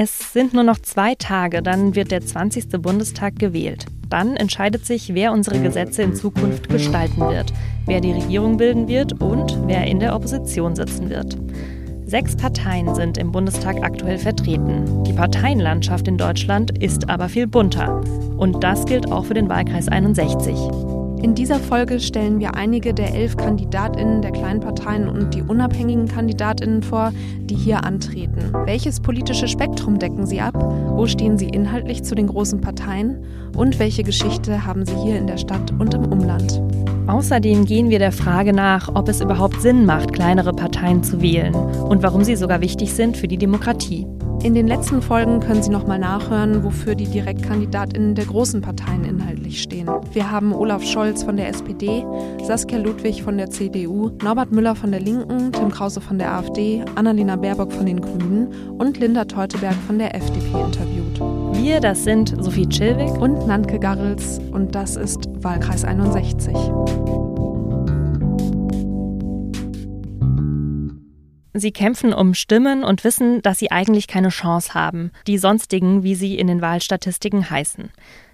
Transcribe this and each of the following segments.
Es sind nur noch zwei Tage, dann wird der 20. Bundestag gewählt. Dann entscheidet sich, wer unsere Gesetze in Zukunft gestalten wird, wer die Regierung bilden wird und wer in der Opposition sitzen wird. Sechs Parteien sind im Bundestag aktuell vertreten. Die Parteienlandschaft in Deutschland ist aber viel bunter. Und das gilt auch für den Wahlkreis 61. In dieser Folge stellen wir einige der elf KandidatInnen der kleinen Parteien und die unabhängigen KandidatInnen vor, die hier antreten. Welches politische Spektrum decken sie ab? Wo stehen sie inhaltlich zu den großen Parteien? Und welche Geschichte haben sie hier in der Stadt und im Umland? Außerdem gehen wir der Frage nach, ob es überhaupt Sinn macht, kleinere Parteien zu wählen und warum sie sogar wichtig sind für die Demokratie. In den letzten Folgen können Sie nochmal nachhören, wofür die DirektkandidatInnen der großen Parteien inhaltlich stehen. Wir haben Olaf Scholz von der SPD, Saskia Ludwig von der CDU, Norbert Müller von der Linken, Tim Krause von der AfD, Annalena Baerbock von den Grünen und Linda Teuteberg von der FDP interviewt. Wir, das sind Sophie Chilwig und Nanke Garrels und das ist Wahlkreis 61. Sie kämpfen um Stimmen und wissen, dass sie eigentlich keine Chance haben, die sonstigen, wie sie in den Wahlstatistiken heißen.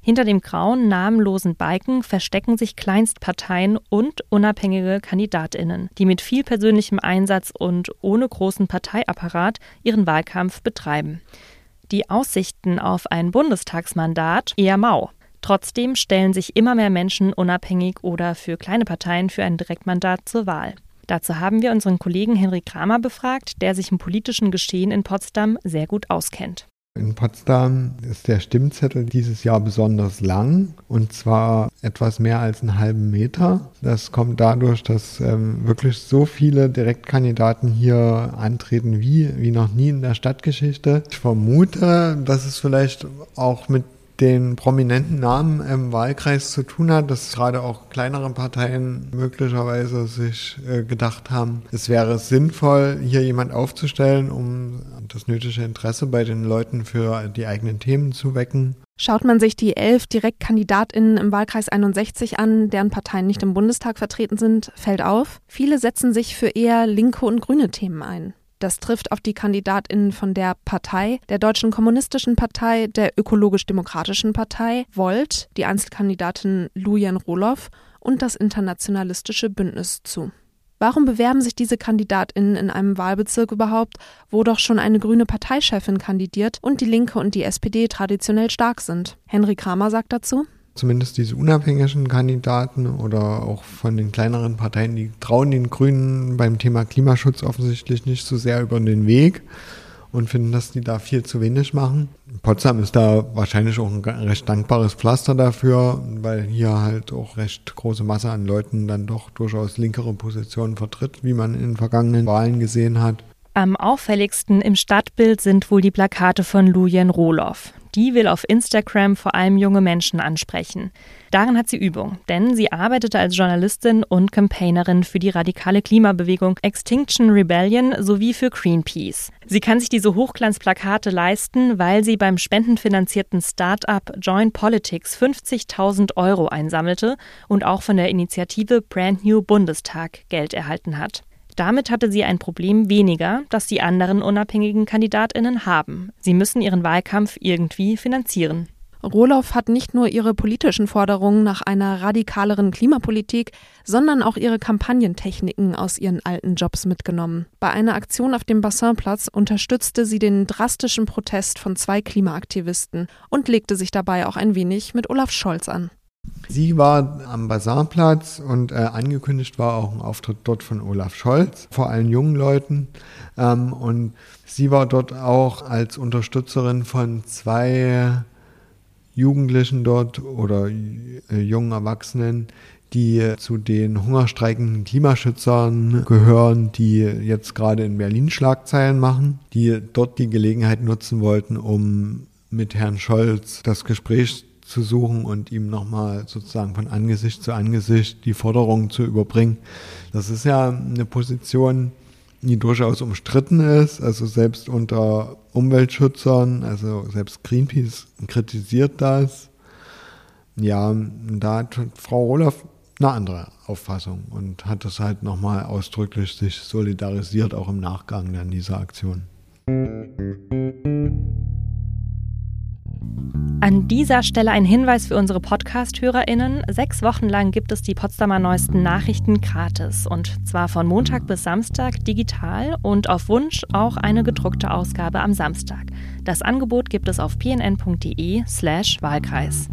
Hinter dem grauen, namenlosen Balken verstecken sich Kleinstparteien und unabhängige Kandidatinnen, die mit viel persönlichem Einsatz und ohne großen Parteiapparat ihren Wahlkampf betreiben. Die Aussichten auf ein Bundestagsmandat eher mau. Trotzdem stellen sich immer mehr Menschen unabhängig oder für kleine Parteien für ein Direktmandat zur Wahl. Dazu haben wir unseren Kollegen Henrik Kramer befragt, der sich im politischen Geschehen in Potsdam sehr gut auskennt. In Potsdam ist der Stimmzettel dieses Jahr besonders lang und zwar etwas mehr als einen halben Meter. Das kommt dadurch, dass ähm, wirklich so viele Direktkandidaten hier antreten wie, wie noch nie in der Stadtgeschichte. Ich vermute, dass es vielleicht auch mit den prominenten Namen im Wahlkreis zu tun hat, dass gerade auch kleinere Parteien möglicherweise sich äh, gedacht haben, es wäre sinnvoll, hier jemand aufzustellen, um das nötige Interesse bei den Leuten für die eigenen Themen zu wecken. Schaut man sich die elf DirektkandidatInnen im Wahlkreis 61 an, deren Parteien nicht im Bundestag vertreten sind, fällt auf, viele setzen sich für eher linke und grüne Themen ein. Das trifft auf die KandidatInnen von der Partei, der Deutschen Kommunistischen Partei, der Ökologisch-Demokratischen Partei, Volt, die Einzelkandidatin Lujan Roloff und das Internationalistische Bündnis zu. Warum bewerben sich diese KandidatInnen in einem Wahlbezirk überhaupt, wo doch schon eine grüne Parteichefin kandidiert und die Linke und die SPD traditionell stark sind? Henry Kramer sagt dazu zumindest diese unabhängigen Kandidaten oder auch von den kleineren Parteien, die trauen den Grünen beim Thema Klimaschutz offensichtlich nicht so sehr über den Weg und finden, dass die da viel zu wenig machen. Potsdam ist da wahrscheinlich auch ein recht dankbares Pflaster dafür, weil hier halt auch recht große Masse an Leuten dann doch durchaus linkere Positionen vertritt, wie man in den vergangenen Wahlen gesehen hat. Am auffälligsten im Stadtbild sind wohl die Plakate von Lujen Rohloff. Die will auf Instagram vor allem junge Menschen ansprechen. Darin hat sie Übung, denn sie arbeitete als Journalistin und Campaignerin für die radikale Klimabewegung Extinction Rebellion sowie für Greenpeace. Sie kann sich diese Hochglanzplakate leisten, weil sie beim spendenfinanzierten Start-up Join Politics 50.000 Euro einsammelte und auch von der Initiative Brand New Bundestag Geld erhalten hat. Damit hatte sie ein Problem weniger, das die anderen unabhängigen Kandidatinnen haben. Sie müssen ihren Wahlkampf irgendwie finanzieren. Rohloff hat nicht nur ihre politischen Forderungen nach einer radikaleren Klimapolitik, sondern auch ihre Kampagnentechniken aus ihren alten Jobs mitgenommen. Bei einer Aktion auf dem Bassinplatz unterstützte sie den drastischen Protest von zwei Klimaaktivisten und legte sich dabei auch ein wenig mit Olaf Scholz an. Sie war am Basarplatz und äh, angekündigt war auch ein Auftritt dort von Olaf Scholz, vor allen jungen Leuten. Ähm, und sie war dort auch als Unterstützerin von zwei Jugendlichen dort oder äh, jungen Erwachsenen, die zu den hungerstreikenden Klimaschützern gehören, die jetzt gerade in Berlin Schlagzeilen machen, die dort die Gelegenheit nutzen wollten, um mit Herrn Scholz das Gespräch zu suchen und ihm nochmal sozusagen von Angesicht zu Angesicht die Forderungen zu überbringen. Das ist ja eine Position, die durchaus umstritten ist, also selbst unter Umweltschützern, also selbst Greenpeace kritisiert das. Ja, da hat Frau Roloff eine andere Auffassung und hat das halt nochmal ausdrücklich sich solidarisiert, auch im Nachgang dann dieser Aktion. An dieser Stelle ein Hinweis für unsere Podcast-HörerInnen. Sechs Wochen lang gibt es die Potsdamer Neuesten Nachrichten gratis. Und zwar von Montag bis Samstag digital und auf Wunsch auch eine gedruckte Ausgabe am Samstag. Das Angebot gibt es auf pnn.de/slash Wahlkreis.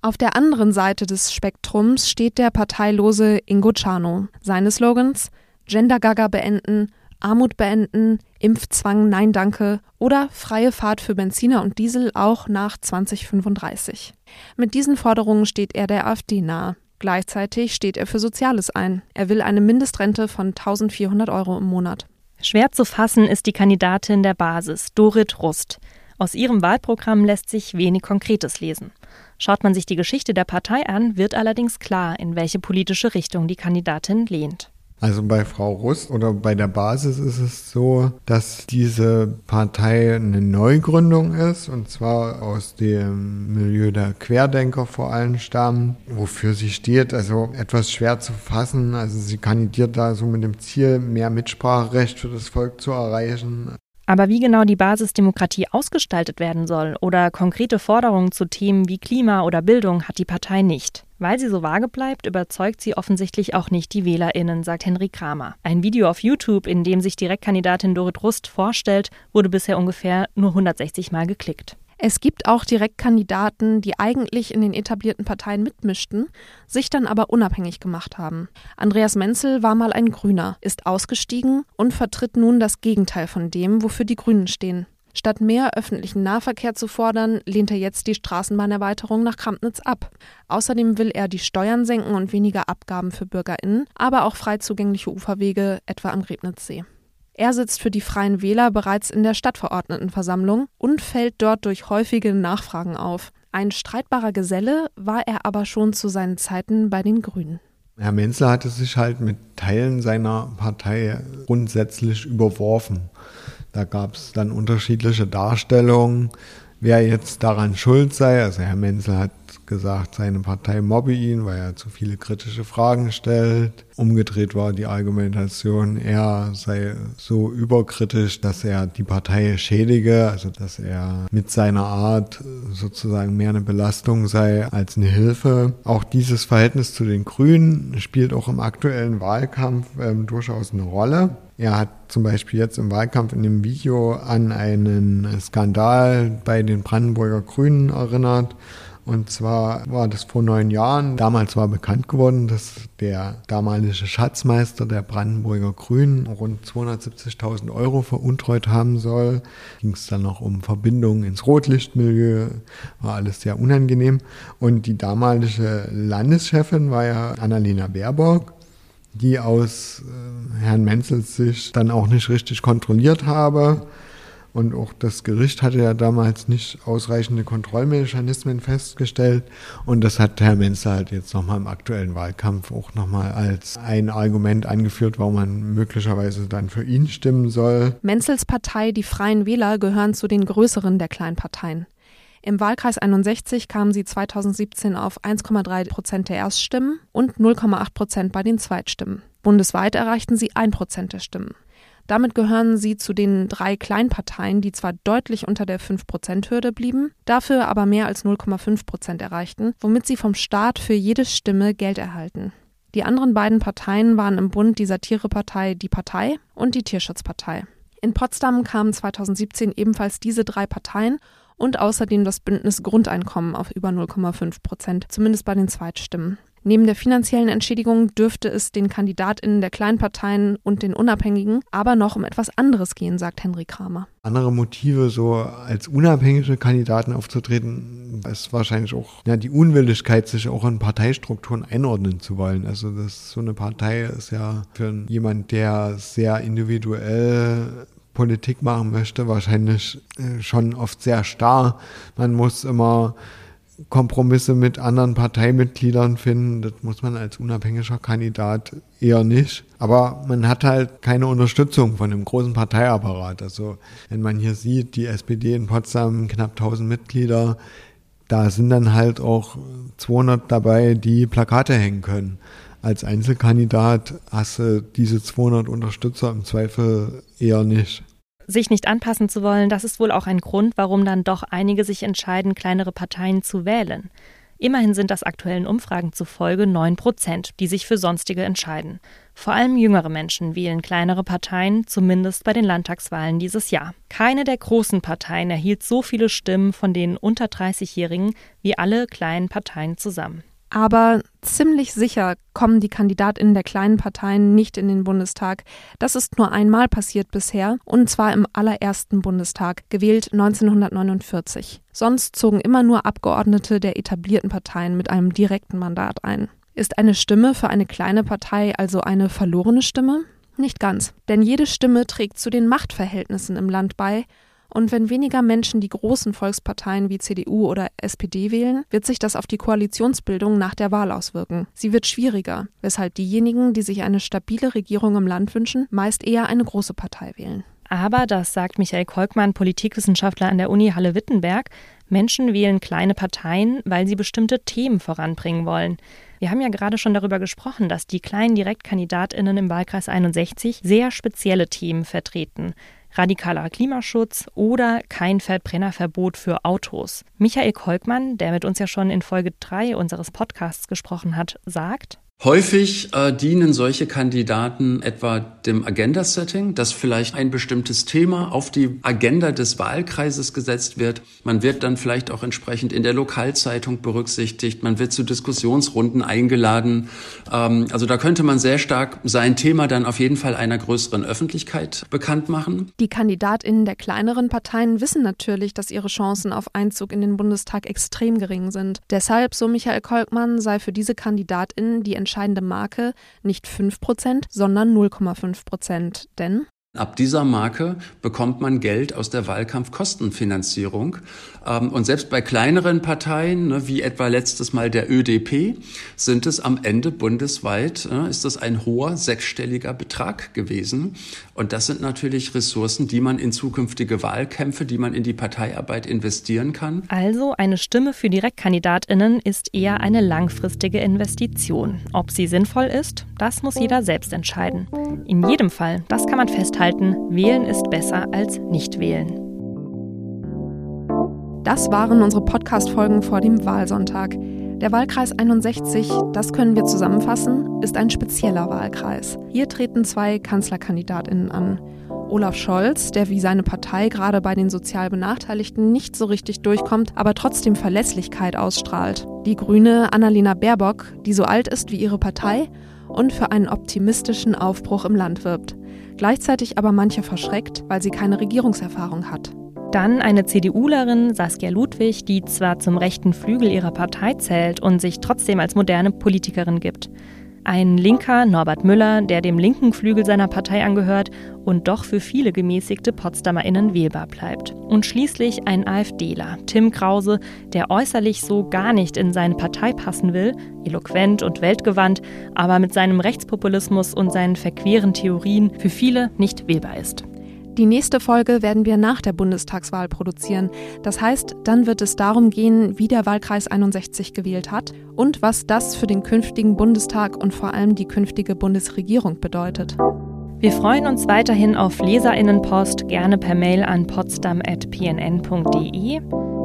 Auf der anderen Seite des Spektrums steht der parteilose Ingo Czano. Seine Slogans: Gender-Gaga beenden, Armut beenden, Impfzwang Nein Danke oder freie Fahrt für Benziner und Diesel auch nach 2035. Mit diesen Forderungen steht er der AfD nahe. Gleichzeitig steht er für Soziales ein. Er will eine Mindestrente von 1400 Euro im Monat. Schwer zu fassen ist die Kandidatin der Basis, Dorit Rust. Aus ihrem Wahlprogramm lässt sich wenig Konkretes lesen. Schaut man sich die Geschichte der Partei an, wird allerdings klar, in welche politische Richtung die Kandidatin lehnt. Also bei Frau Rust oder bei der Basis ist es so, dass diese Partei eine Neugründung ist und zwar aus dem Milieu der Querdenker vor allem stammt, wofür sie steht. Also etwas schwer zu fassen. Also sie kandidiert da so mit dem Ziel, mehr Mitspracherecht für das Volk zu erreichen. Aber wie genau die Basisdemokratie ausgestaltet werden soll oder konkrete Forderungen zu Themen wie Klima oder Bildung hat die Partei nicht. Weil sie so vage bleibt, überzeugt sie offensichtlich auch nicht die WählerInnen, sagt Henry Kramer. Ein Video auf YouTube, in dem sich Direktkandidatin Dorit Rust vorstellt, wurde bisher ungefähr nur 160 Mal geklickt. Es gibt auch Direktkandidaten, die eigentlich in den etablierten Parteien mitmischten, sich dann aber unabhängig gemacht haben. Andreas Menzel war mal ein Grüner, ist ausgestiegen und vertritt nun das Gegenteil von dem, wofür die Grünen stehen. Statt mehr öffentlichen Nahverkehr zu fordern, lehnt er jetzt die Straßenbahnerweiterung nach Krampnitz ab. Außerdem will er die Steuern senken und weniger Abgaben für BürgerInnen, aber auch frei zugängliche Uferwege, etwa am Griebnitzsee. Er sitzt für die Freien Wähler bereits in der Stadtverordnetenversammlung und fällt dort durch häufige Nachfragen auf. Ein streitbarer Geselle war er aber schon zu seinen Zeiten bei den Grünen. Herr Menzel hatte sich halt mit Teilen seiner Partei grundsätzlich überworfen. Da gab es dann unterschiedliche Darstellungen, wer jetzt daran schuld sei. Also Herr Menzel hat gesagt, seine Partei mobbe ihn, weil er zu viele kritische Fragen stellt. Umgedreht war die Argumentation, er sei so überkritisch, dass er die Partei schädige, also dass er mit seiner Art sozusagen mehr eine Belastung sei als eine Hilfe. Auch dieses Verhältnis zu den Grünen spielt auch im aktuellen Wahlkampf ähm, durchaus eine Rolle. Er hat zum Beispiel jetzt im Wahlkampf in dem Video an einen Skandal bei den Brandenburger Grünen erinnert, und zwar war das vor neun Jahren. Damals war bekannt geworden, dass der damalige Schatzmeister der Brandenburger Grünen rund 270.000 Euro veruntreut haben soll. Ging es dann noch um Verbindungen ins Rotlichtmilieu, war alles sehr unangenehm. Und die damalige Landeschefin war ja Annalena Baerbock die aus äh, Herrn Menzels Sicht dann auch nicht richtig kontrolliert habe. Und auch das Gericht hatte ja damals nicht ausreichende Kontrollmechanismen festgestellt. Und das hat Herr Menzer halt jetzt nochmal im aktuellen Wahlkampf auch nochmal als ein Argument angeführt, warum man möglicherweise dann für ihn stimmen soll. Menzels Partei, die Freien Wähler, gehören zu den größeren der kleinen Parteien. Im Wahlkreis 61 kamen sie 2017 auf 1,3 Prozent der Erststimmen und 0,8 Prozent bei den Zweitstimmen. Bundesweit erreichten sie 1 Prozent der Stimmen. Damit gehören sie zu den drei Kleinparteien, die zwar deutlich unter der 5-Prozent-Hürde blieben, dafür aber mehr als 0,5 Prozent erreichten, womit sie vom Staat für jede Stimme Geld erhalten. Die anderen beiden Parteien waren im Bund die Satirepartei Die Partei und die Tierschutzpartei. In Potsdam kamen 2017 ebenfalls diese drei Parteien und außerdem das Bündnis Grundeinkommen auf über 0,5 Prozent, zumindest bei den Zweitstimmen. Neben der finanziellen Entschädigung dürfte es den KandidatInnen der Kleinparteien und den Unabhängigen aber noch um etwas anderes gehen, sagt Henry Kramer. Andere Motive, so als unabhängige Kandidaten aufzutreten, ist wahrscheinlich auch ja, die Unwilligkeit, sich auch in Parteistrukturen einordnen zu wollen. Also das so eine Partei ist ja für jemand, der sehr individuell Politik machen möchte, wahrscheinlich äh, schon oft sehr starr. Man muss immer Kompromisse mit anderen Parteimitgliedern finden. Das muss man als unabhängiger Kandidat eher nicht. Aber man hat halt keine Unterstützung von einem großen Parteiapparat. Also wenn man hier sieht, die SPD in Potsdam knapp 1000 Mitglieder, da sind dann halt auch 200 dabei, die Plakate hängen können. Als Einzelkandidat hast du diese 200 Unterstützer im Zweifel eher nicht. Sich nicht anpassen zu wollen, das ist wohl auch ein Grund, warum dann doch einige sich entscheiden, kleinere Parteien zu wählen. Immerhin sind das aktuellen Umfragen zufolge 9 Prozent, die sich für sonstige entscheiden. Vor allem jüngere Menschen wählen kleinere Parteien, zumindest bei den Landtagswahlen dieses Jahr. Keine der großen Parteien erhielt so viele Stimmen von den unter 30-Jährigen wie alle kleinen Parteien zusammen. Aber ziemlich sicher kommen die Kandidatinnen der kleinen Parteien nicht in den Bundestag. Das ist nur einmal passiert bisher, und zwar im allerersten Bundestag, gewählt 1949. Sonst zogen immer nur Abgeordnete der etablierten Parteien mit einem direkten Mandat ein. Ist eine Stimme für eine kleine Partei also eine verlorene Stimme? Nicht ganz, denn jede Stimme trägt zu den Machtverhältnissen im Land bei und wenn weniger Menschen die großen Volksparteien wie CDU oder SPD wählen, wird sich das auf die Koalitionsbildung nach der Wahl auswirken. Sie wird schwieriger, weshalb diejenigen, die sich eine stabile Regierung im Land wünschen, meist eher eine große Partei wählen. Aber, das sagt Michael Kolkmann, Politikwissenschaftler an der Uni Halle-Wittenberg, Menschen wählen kleine Parteien, weil sie bestimmte Themen voranbringen wollen. Wir haben ja gerade schon darüber gesprochen, dass die kleinen Direktkandidatinnen im Wahlkreis 61 sehr spezielle Themen vertreten radikaler Klimaschutz oder kein Verbrennerverbot für Autos. Michael Kolkmann, der mit uns ja schon in Folge 3 unseres Podcasts gesprochen hat, sagt, Häufig äh, dienen solche Kandidaten etwa dem Agenda-Setting, dass vielleicht ein bestimmtes Thema auf die Agenda des Wahlkreises gesetzt wird. Man wird dann vielleicht auch entsprechend in der Lokalzeitung berücksichtigt. Man wird zu Diskussionsrunden eingeladen. Ähm, also da könnte man sehr stark sein Thema dann auf jeden Fall einer größeren Öffentlichkeit bekannt machen. Die KandidatInnen der kleineren Parteien wissen natürlich, dass ihre Chancen auf Einzug in den Bundestag extrem gering sind. Deshalb, so Michael Kolkmann, sei für diese KandidatInnen die entscheidende Marke nicht 5%, sondern 0,5%. Denn Ab dieser Marke bekommt man Geld aus der Wahlkampfkostenfinanzierung. Ähm, und selbst bei kleineren Parteien, ne, wie etwa letztes Mal der ÖDP, sind es am Ende bundesweit, ne, ist das ein hoher sechsstelliger Betrag gewesen. Und das sind natürlich Ressourcen, die man in zukünftige Wahlkämpfe, die man in die Parteiarbeit investieren kann. Also eine Stimme für Direktkandidatinnen ist eher eine langfristige Investition. Ob sie sinnvoll ist, das muss jeder selbst entscheiden. In jedem Fall, das kann man festhalten, festhalten, wählen ist besser als nicht wählen. Das waren unsere Podcast-Folgen vor dem Wahlsonntag. Der Wahlkreis 61, das können wir zusammenfassen, ist ein spezieller Wahlkreis. Hier treten zwei Kanzlerkandidatinnen an. Olaf Scholz, der wie seine Partei gerade bei den sozial Benachteiligten nicht so richtig durchkommt, aber trotzdem Verlässlichkeit ausstrahlt. Die Grüne Annalena Baerbock, die so alt ist wie ihre Partei und für einen optimistischen Aufbruch im Land wirbt gleichzeitig aber manche verschreckt, weil sie keine Regierungserfahrung hat. Dann eine CDUlerin, Saskia Ludwig, die zwar zum rechten Flügel ihrer Partei zählt und sich trotzdem als moderne Politikerin gibt. Ein Linker, Norbert Müller, der dem linken Flügel seiner Partei angehört und doch für viele gemäßigte PotsdamerInnen wählbar bleibt. Und schließlich ein AfDler, Tim Krause, der äußerlich so gar nicht in seine Partei passen will, eloquent und weltgewandt, aber mit seinem Rechtspopulismus und seinen verqueren Theorien für viele nicht wählbar ist. Die nächste Folge werden wir nach der Bundestagswahl produzieren. Das heißt, dann wird es darum gehen, wie der Wahlkreis 61 gewählt hat und was das für den künftigen Bundestag und vor allem die künftige Bundesregierung bedeutet. Wir freuen uns weiterhin auf Leserinnenpost, gerne per Mail an potsdam.pnn.de.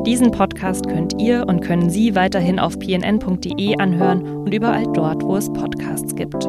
Diesen Podcast könnt ihr und können Sie weiterhin auf pnn.de anhören und überall dort, wo es Podcasts gibt.